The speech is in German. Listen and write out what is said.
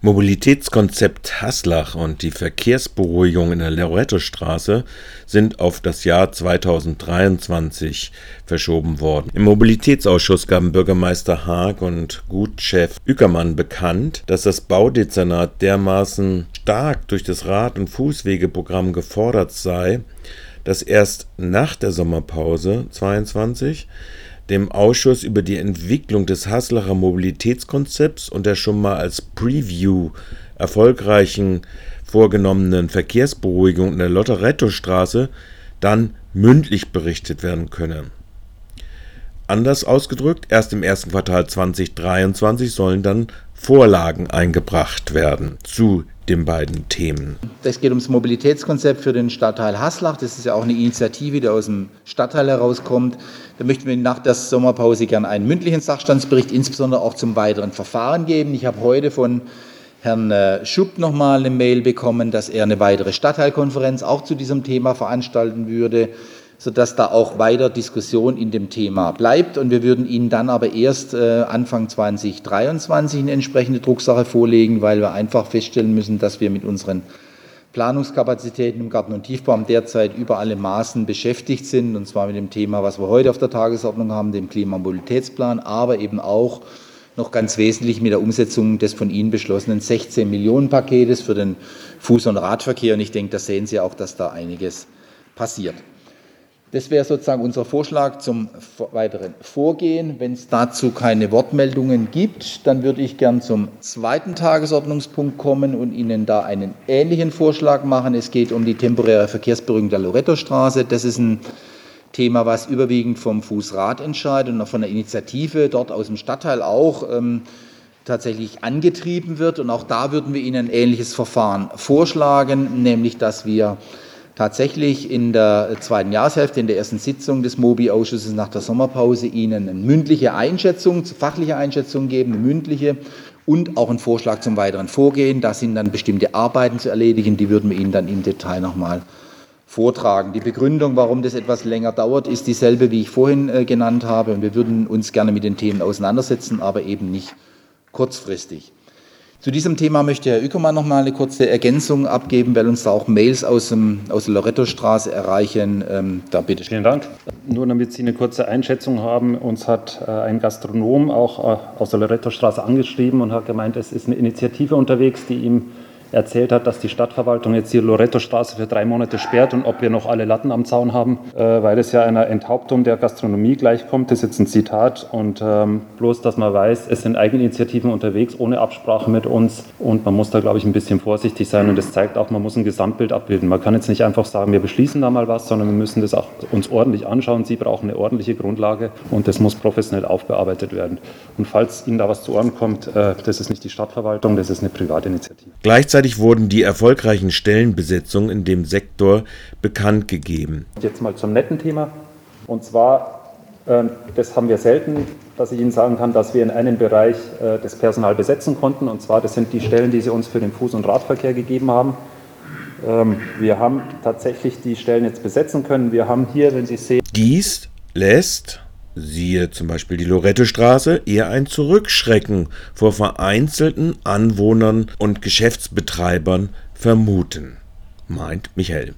Mobilitätskonzept Haslach und die Verkehrsberuhigung in der Lorettostraße sind auf das Jahr 2023 verschoben worden. Im Mobilitätsausschuss gaben Bürgermeister Haag und Gutchef Ueckermann bekannt, dass das Baudezernat dermaßen stark durch das Rad- und Fußwegeprogramm gefordert sei, dass erst nach der Sommerpause 22 dem Ausschuss über die Entwicklung des Haslacher Mobilitätskonzepts und der schon mal als Preview erfolgreichen vorgenommenen Verkehrsberuhigung in der Lotteretto-Straße dann mündlich berichtet werden könne. Anders ausgedrückt, erst im ersten Quartal 2023 sollen dann Vorlagen eingebracht werden zu den beiden Themen. Es geht ums Mobilitätskonzept für den Stadtteil Haslach. Das ist ja auch eine Initiative, die aus dem Stadtteil herauskommt. Da möchten wir nach der Sommerpause gerne einen mündlichen Sachstandsbericht, insbesondere auch zum weiteren Verfahren geben. Ich habe heute von Herrn äh, Schupp nochmal eine Mail bekommen, dass er eine weitere Stadtteilkonferenz auch zu diesem Thema veranstalten würde sodass da auch weiter Diskussion in dem Thema bleibt. Und wir würden Ihnen dann aber erst äh, Anfang 2023 eine entsprechende Drucksache vorlegen, weil wir einfach feststellen müssen, dass wir mit unseren Planungskapazitäten im Garten- und Tiefbau derzeit über alle Maßen beschäftigt sind, und zwar mit dem Thema, was wir heute auf der Tagesordnung haben, dem Klimamobilitätsplan, aber eben auch noch ganz wesentlich mit der Umsetzung des von Ihnen beschlossenen 16 Millionen Paketes für den Fuß- und Radverkehr. Und ich denke, da sehen Sie auch, dass da einiges passiert. Das wäre sozusagen unser Vorschlag zum weiteren Vorgehen. Wenn es dazu keine Wortmeldungen gibt, dann würde ich gern zum zweiten Tagesordnungspunkt kommen und Ihnen da einen ähnlichen Vorschlag machen. Es geht um die temporäre Verkehrsberuhigung der Lorettostraße. Das ist ein Thema, was überwiegend vom Fußrad entscheidet und von der Initiative dort aus dem Stadtteil auch ähm, tatsächlich angetrieben wird. Und auch da würden wir Ihnen ein ähnliches Verfahren vorschlagen, nämlich dass wir tatsächlich in der zweiten Jahreshälfte, in der ersten Sitzung des MOBI-Ausschusses nach der Sommerpause Ihnen eine mündliche Einschätzung, fachliche Einschätzung geben, eine mündliche und auch einen Vorschlag zum weiteren Vorgehen. Da sind dann bestimmte Arbeiten zu erledigen, die würden wir Ihnen dann im Detail nochmal vortragen. Die Begründung, warum das etwas länger dauert, ist dieselbe, wie ich vorhin äh, genannt habe. wir würden uns gerne mit den Themen auseinandersetzen, aber eben nicht kurzfristig. Zu diesem Thema möchte Herr Ueckermann noch mal eine kurze Ergänzung abgeben, weil uns da auch Mails aus, dem, aus der Loretto-Straße erreichen. Ähm, da bitte. Vielen Dank. Nur damit Sie eine kurze Einschätzung haben, uns hat äh, ein Gastronom auch äh, aus der Loretto-Straße angeschrieben und hat gemeint, es ist eine Initiative unterwegs, die ihm erzählt hat, dass die Stadtverwaltung jetzt die Loretto-Straße für drei Monate sperrt und ob wir noch alle Latten am Zaun haben, äh, weil es ja einer Enthauptung der Gastronomie gleichkommt. Das ist jetzt ein Zitat und ähm, bloß, dass man weiß, es sind Eigeninitiativen unterwegs, ohne Absprache mit uns und man muss da, glaube ich, ein bisschen vorsichtig sein und das zeigt auch, man muss ein Gesamtbild abbilden. Man kann jetzt nicht einfach sagen, wir beschließen da mal was, sondern wir müssen das auch uns ordentlich anschauen. Sie brauchen eine ordentliche Grundlage und das muss professionell aufbearbeitet werden. Und falls Ihnen da was zu Ohren kommt, äh, das ist nicht die Stadtverwaltung, das ist eine Privatinitiative. Gleichzeitig Gleichzeitig wurden die erfolgreichen Stellenbesetzungen in dem Sektor bekannt gegeben. Jetzt mal zum netten Thema. Und zwar, äh, das haben wir selten, dass ich Ihnen sagen kann, dass wir in einem Bereich äh, das Personal besetzen konnten. Und zwar, das sind die Stellen, die Sie uns für den Fuß- und Radverkehr gegeben haben. Ähm, wir haben tatsächlich die Stellen jetzt besetzen können. Wir haben hier, wenn Sie sehen. Dies lässt siehe zum Beispiel die Lorettestraße, eher ein Zurückschrecken vor vereinzelten Anwohnern und Geschäftsbetreibern vermuten, meint Michael.